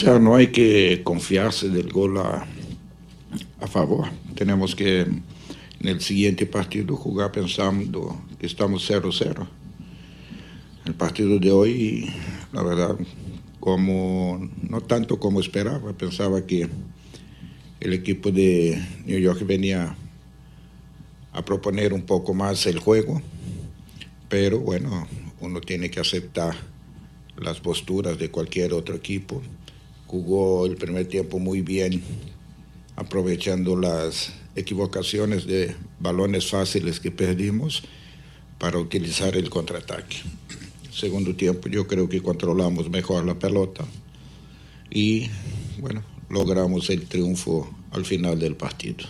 sea, no hay que confiarse del gol a, a favor. Tenemos que en el siguiente partido jugar pensando que estamos 0-0. El partido de hoy, la verdad, como no tanto como esperaba, pensaba que el equipo de New York venía a proponer un poco más el juego, pero bueno, uno tiene que aceptar las posturas de cualquier otro equipo. Jugó el primer tiempo muy bien, aprovechando las equivocaciones de balones fáciles que perdimos para utilizar el contraataque. Segundo tiempo yo creo que controlamos mejor la pelota y bueno, logramos el triunfo al final del partido.